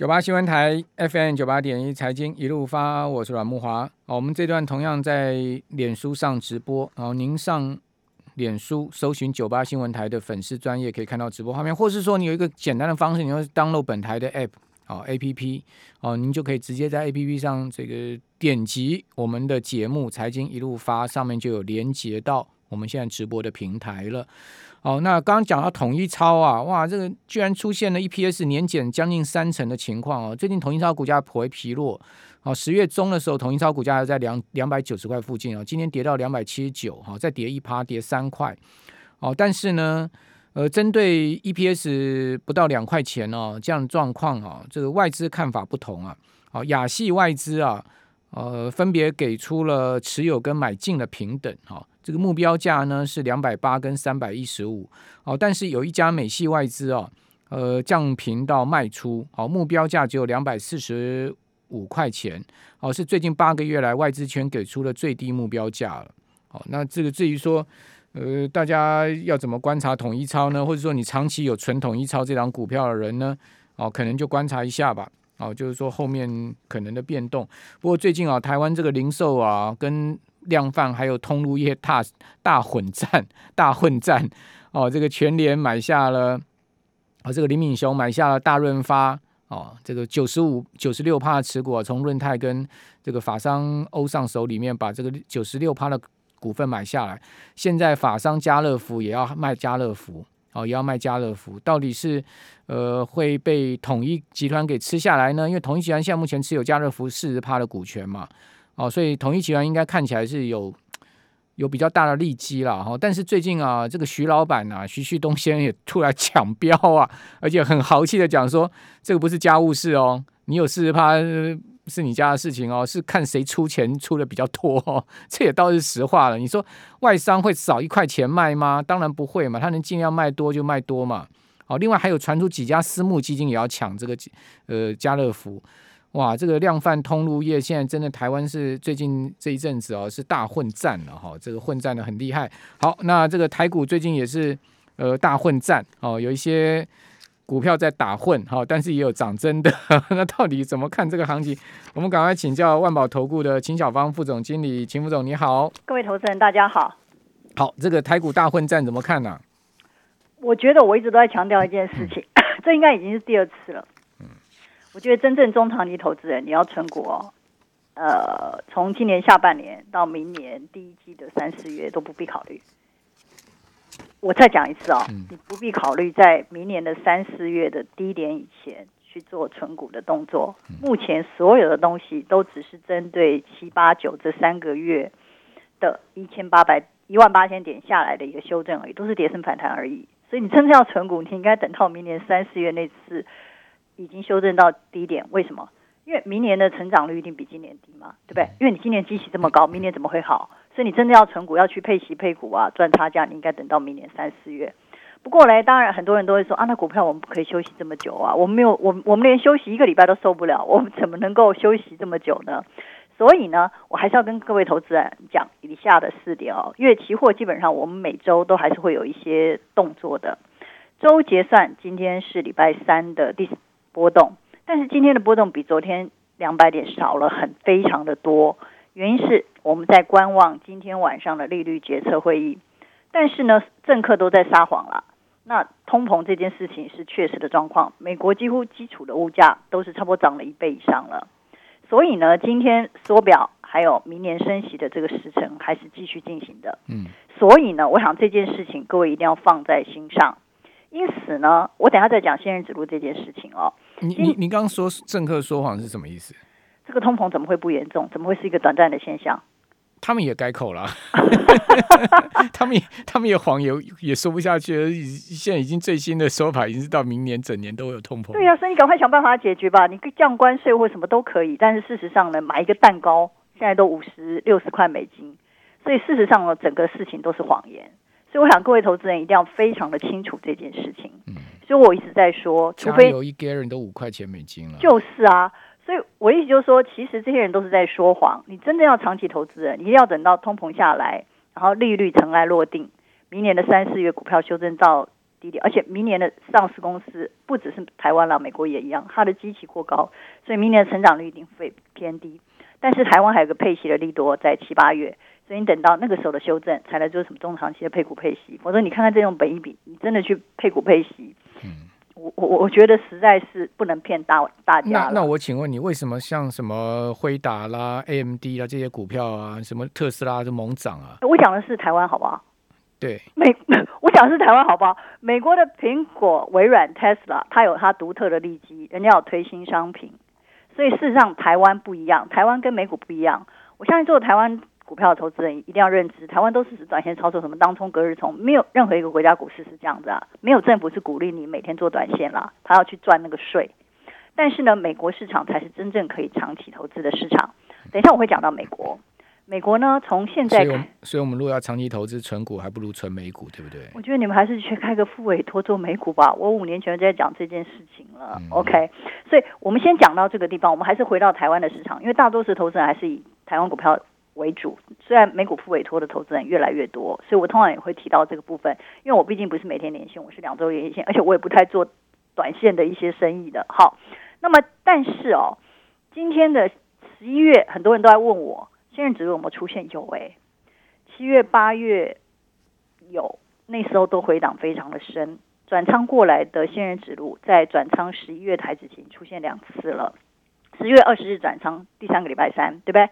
九八新闻台 FM 九八点一财经一路发，我是阮慕驊。好，我们这段同样在脸书上直播，然后您上脸书搜寻九八新闻台的粉丝专业，可以看到直播画面，或是说你有一个简单的方式，你要 download 本台的 app，好 APP，哦，您就可以直接在 APP 上这个点击我们的节目《财经一路发》，上面就有连接到我们现在直播的平台了。好，那刚刚讲到统一超啊，哇，这个居然出现了 EPS 年减将近三成的情况哦。最近统一超股价颇为疲弱，哦，十月中的时候统一超股价还在两两百九十块附近哦，今天跌到两百七十九，哈，再跌一趴，跌三块，哦，但是呢，呃，针对 EPS 不到两块钱哦这样的状况啊，这个外资看法不同啊，好，亚系外资啊，呃，分别给出了持有跟买进的平等，哈。这个目标价呢是两百八跟三百一十五哦，但是有一家美系外资哦，呃降评到卖出，好、哦、目标价只有两百四十五块钱，哦是最近八个月来外资圈给出的最低目标价了，哦、那这个至于说呃大家要怎么观察统一超呢？或者说你长期有存统一超这档股票的人呢？哦可能就观察一下吧，哦就是说后面可能的变动。不过最近啊台湾这个零售啊跟量贩还有通路业大大混战，大混战哦！这个全联买下了，哦，这个林敏雄买下了大润发哦，这个九十五九十六趴的持股啊从润泰跟这个法商欧尚手里面把这个九十六趴的股份买下来。现在法商家乐福也要卖家乐福哦，也要卖家乐福，到底是呃会被统一集团给吃下来呢？因为统一集团现在目前持有家乐福四十趴的股权嘛。哦，所以统一集团应该看起来是有有比较大的利基了哈，但是最近啊，这个徐老板啊，徐旭东先生也突然 抢标啊，而且很豪气的讲说，这个不是家务事哦，你有四十趴是你家的事情哦，是看谁出钱出的比较多哦，这也倒是实话了。你说外商会少一块钱卖吗？当然不会嘛，他能尽量卖多就卖多嘛。好，另外还有传出几家私募基金也要抢这个呃家乐福。哇，这个量贩通路业现在真的台湾是最近这一阵子哦，是大混战了哈，这个混战的很厉害。好，那这个台股最近也是呃大混战哦，有一些股票在打混哈，但是也有涨真的。那到底怎么看这个行情？我们赶快请教万宝投顾的秦小芳副总经理，秦副总你好。各位投资人大家好。好，这个台股大混战怎么看呢、啊？我觉得我一直都在强调一件事情，嗯、这应该已经是第二次了。我觉得真正中长期投资人，你要存股哦，呃，从今年下半年到明年第一季的三四月都不必考虑。我再讲一次哦，你不必考虑在明年的三四月的低点以前去做存股的动作。目前所有的东西都只是针对七八九这三个月的一千八百一万八千点下来的一个修正而已，都是跌升反弹而已。所以你真正要存股，你应该等到明年三四月那次。已经修正到低点，为什么？因为明年的成长率一定比今年低嘛，对不对？因为你今年基期这么高，明年怎么会好？所以你真的要存股，要去配息配股啊，赚差价，你应该等到明年三四月。不过呢，当然很多人都会说啊，那股票我们不可以休息这么久啊，我们没有，我我们连休息一个礼拜都受不了，我们怎么能够休息这么久呢？所以呢，我还是要跟各位投资人讲以下的四点哦。因为期货基本上我们每周都还是会有一些动作的，周结算今天是礼拜三的第。波动，但是今天的波动比昨天两百点少了很非常的多。原因是我们在观望今天晚上的利率决策会议，但是呢，政客都在撒谎了。那通膨这件事情是确实的状况，美国几乎基础的物价都是差不多涨了一倍以上了。所以呢，今天缩表还有明年升息的这个时程还是继续进行的。嗯，所以呢，我想这件事情各位一定要放在心上。因此呢，我等下再讲仙人指路这件事情哦。你你你刚刚说政客说谎是什么意思？这个通膨怎么会不严重？怎么会是一个短暂的现象？他们也改口了，他们也他们也谎也也说不下去了。现在已经最新的说法已经是到明年整年都有通膨。对呀、啊，所以你赶快想办法解决吧。你降关税或什么都可以，但是事实上呢，买一个蛋糕现在都五十六十块美金，所以事实上呢，整个事情都是谎言。所以我想各位投资人一定要非常的清楚这件事情。嗯，所以我一直在说，除非有一 gallon 都五块钱美金了。就是啊，所以我意思就是说，其实这些人都是在说谎。你真的要长期投资人，你一定要等到通膨下来，然后利率尘埃落定，明年的三四月股票修正到低点，而且明年的上市公司不只是台湾了，美国也一样，它的基期过高，所以明年的成长率一定会偏低。但是台湾还有个配息的利多在七八月，所以你等到那个时候的修正，才来做什么中长期的配股配息。否则你看看这种本益比，你真的去配股配息，我我我觉得实在是不能骗大大家。那那我请问你，为什么像什么辉达啦、AMD 啦这些股票啊，什么特斯拉就猛涨啊？我讲的是台湾，好不好？对，美 我讲的是台湾，好不好？美国的苹果、微软、Tesla，它有它独特的利基，人家有推新商品。所以事实上，台湾不一样，台湾跟美股不一样。我相信做台湾股票的投资人一定要认知，台湾都是指短线操作，什么当冲、隔日冲，没有任何一个国家股市是这样子啊。没有政府是鼓励你每天做短线啦，他要去赚那个税。但是呢，美国市场才是真正可以长期投资的市场。等一下我会讲到美国。美国呢，从现在所以，所以我们如果要长期投资存股，还不如存美股，对不对？我觉得你们还是去开个副委托做美股吧。我五年前就在讲这件事情了。嗯、OK，所以我们先讲到这个地方，我们还是回到台湾的市场，因为大多数投资人还是以台湾股票为主。虽然美股复委托的投资人越来越多，所以我通常也会提到这个部分，因为我毕竟不是每天连线，我是两周连线，而且我也不太做短线的一些生意的。好，那么但是哦，今天的十一月，很多人都在问我。仙人指路有没有出现？有诶、七月八月有，那时候都回档非常的深，转仓过来的仙人指路在转仓十一月台之前出现两次了，十月二十日转仓，第三个礼拜三，对不对？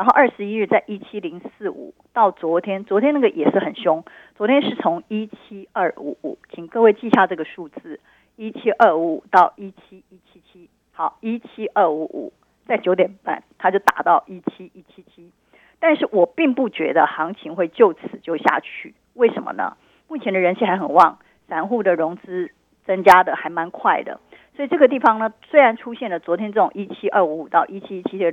然后二十一日在一七零四五，到昨天，昨天那个也是很凶，昨天是从一七二五五，请各位记下这个数字，一七二五五到一七一七七，好，一七二五五。在九点半，它就打到一七一七七，但是我并不觉得行情会就此就下去。为什么呢？目前的人气还很旺，散户的融资增加的还蛮快的，所以这个地方呢，虽然出现了昨天这种一七二五五到一七一七的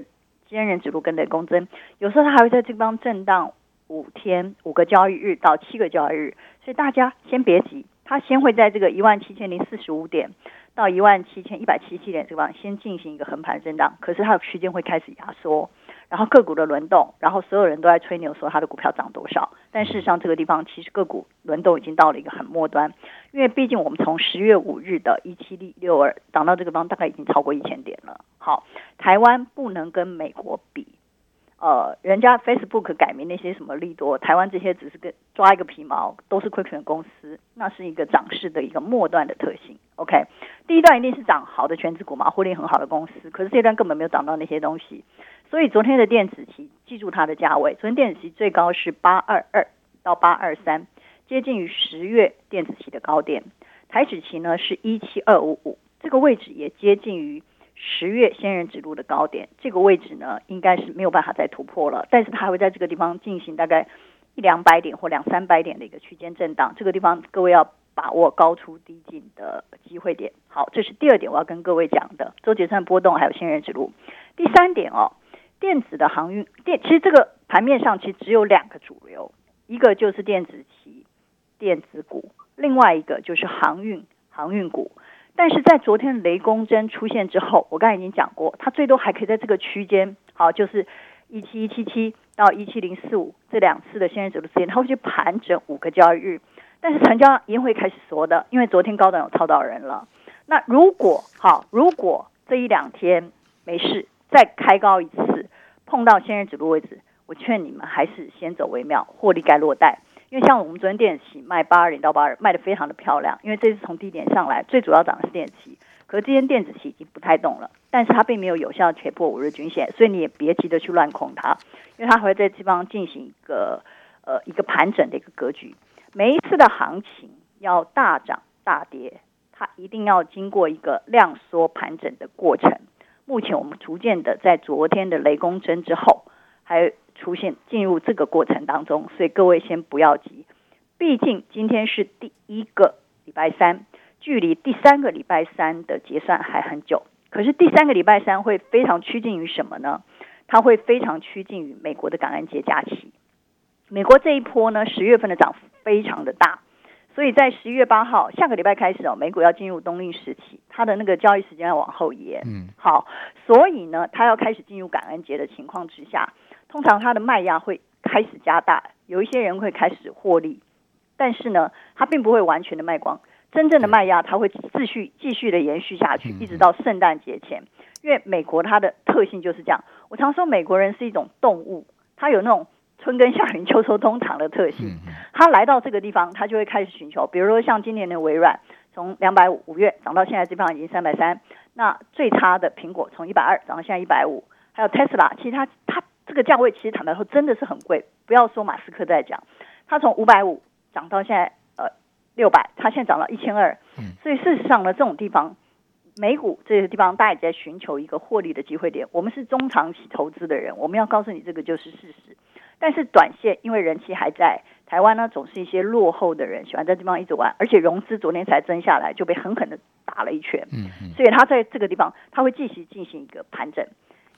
仙人指路跟雷公针，有时候它还会在这方震荡五天五个交易日到七个交易日，所以大家先别急，它先会在这个一万七千零四十五点。到一万七千一百七十七点这方，先进行一个横盘震荡，可是它的区间会开始压缩，然后个股的轮动，然后所有人都在吹牛说它的股票涨多少，但事实上这个地方其实个股轮动已经到了一个很末端，因为毕竟我们从十月五日的一七六二涨到这个地方，大概已经超过一千点了。好，台湾不能跟美国比。呃，人家 Facebook 改名那些什么利多，台湾这些只是个抓一个皮毛，都是亏损公司，那是一个涨势的一个末端的特性。OK，第一段一定是涨好的全职股嘛，获利很好的公司，可是这一段根本没有涨到那些东西，所以昨天的电子期，记住它的价位，昨天电子期最高是八二二到八二三，接近于十月电子期的高点，台指期呢是一七二五五，这个位置也接近于。十月仙人指路的高点，这个位置呢，应该是没有办法再突破了。但是它还会在这个地方进行大概一两百点或两三百点的一个区间震荡。这个地方各位要把握高出低进的机会点。好，这是第二点我要跟各位讲的，周结算波动还有仙人指路。第三点哦，电子的航运电，其实这个盘面上其实只有两个主流，一个就是电子期电子股，另外一个就是航运航运股。但是在昨天雷公针出现之后，我刚才已经讲过，它最多还可以在这个区间，好，就是一七一七七到一七零四五这两次的仙人指路时间，它会去盘整五个交易日，但是成交一定会开始缩的，因为昨天高档有套到人了。那如果好，如果这一两天没事，再开高一次，碰到仙人指路位置，我劝你们还是先走为妙，获利该落袋。因为像我们昨天电子期卖八二零到八二，卖得非常的漂亮。因为这次从低点上来，最主要涨的是电子期，可是今天电子期已经不太动了，但是它并没有有效跌破五日均线，所以你也别急着去乱空它，因为它会在这地方进行一个呃一个盘整的一个格局。每一次的行情要大涨大跌，它一定要经过一个量缩盘整的过程。目前我们逐渐的在昨天的雷公针之后，还。出现进入这个过程当中，所以各位先不要急，毕竟今天是第一个礼拜三，距离第三个礼拜三的结算还很久。可是第三个礼拜三会非常趋近于什么呢？它会非常趋近于美国的感恩节假期。美国这一波呢，十月份的涨幅非常的大，所以在十一月八号下个礼拜开始哦，美股要进入冬令时期，它的那个交易时间要往后延。嗯，好，所以呢，它要开始进入感恩节的情况之下。通常它的卖压会开始加大，有一些人会开始获利，但是呢，它并不会完全的卖光。真正的卖压它会继续继续的延续下去，一直到圣诞节前。因为美国它的特性就是这样，我常说美国人是一种动物，它有那种春耕夏耘秋收冬藏的特性。他来到这个地方，他就会开始寻求，比如说像今年的微软，从两百五五月涨到现在这地方已经三百三，那最差的苹果从一百二涨到现在一百五，还有 Tesla，其实它它这个价位其实坦白说真的是很贵，不要说马斯克在讲，它从五百五涨到现在呃六百，它现在涨到一千二，所以事实上呢，这种地方。美股这些地方，大家也在寻求一个获利的机会点。我们是中长期投资的人，我们要告诉你这个就是事实。但是短线，因为人气还在台湾呢，总是一些落后的人喜欢在这地方一直玩，而且融资昨天才增下来，就被狠狠的打了一拳。嗯嗯。所以他在这个地方，他会继续进行一个盘整。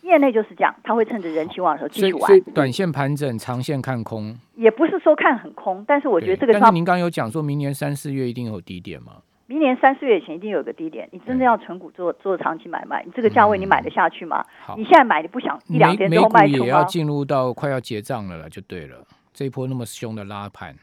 业内就是这样，他会趁着人气旺的时候继续玩。所以短线盘整，长线看空。也不是说看很空，但是我觉得这个。但是您刚刚有讲说明年三四月一定有低点吗？明年三四月前一定有个低点，你真的要存股做做长期买卖，你这个价位你买得下去吗？嗯、你现在买你不想一两天之后卖出吗？也要进入到快要结账了了，就对了。这一波那么凶的拉盘。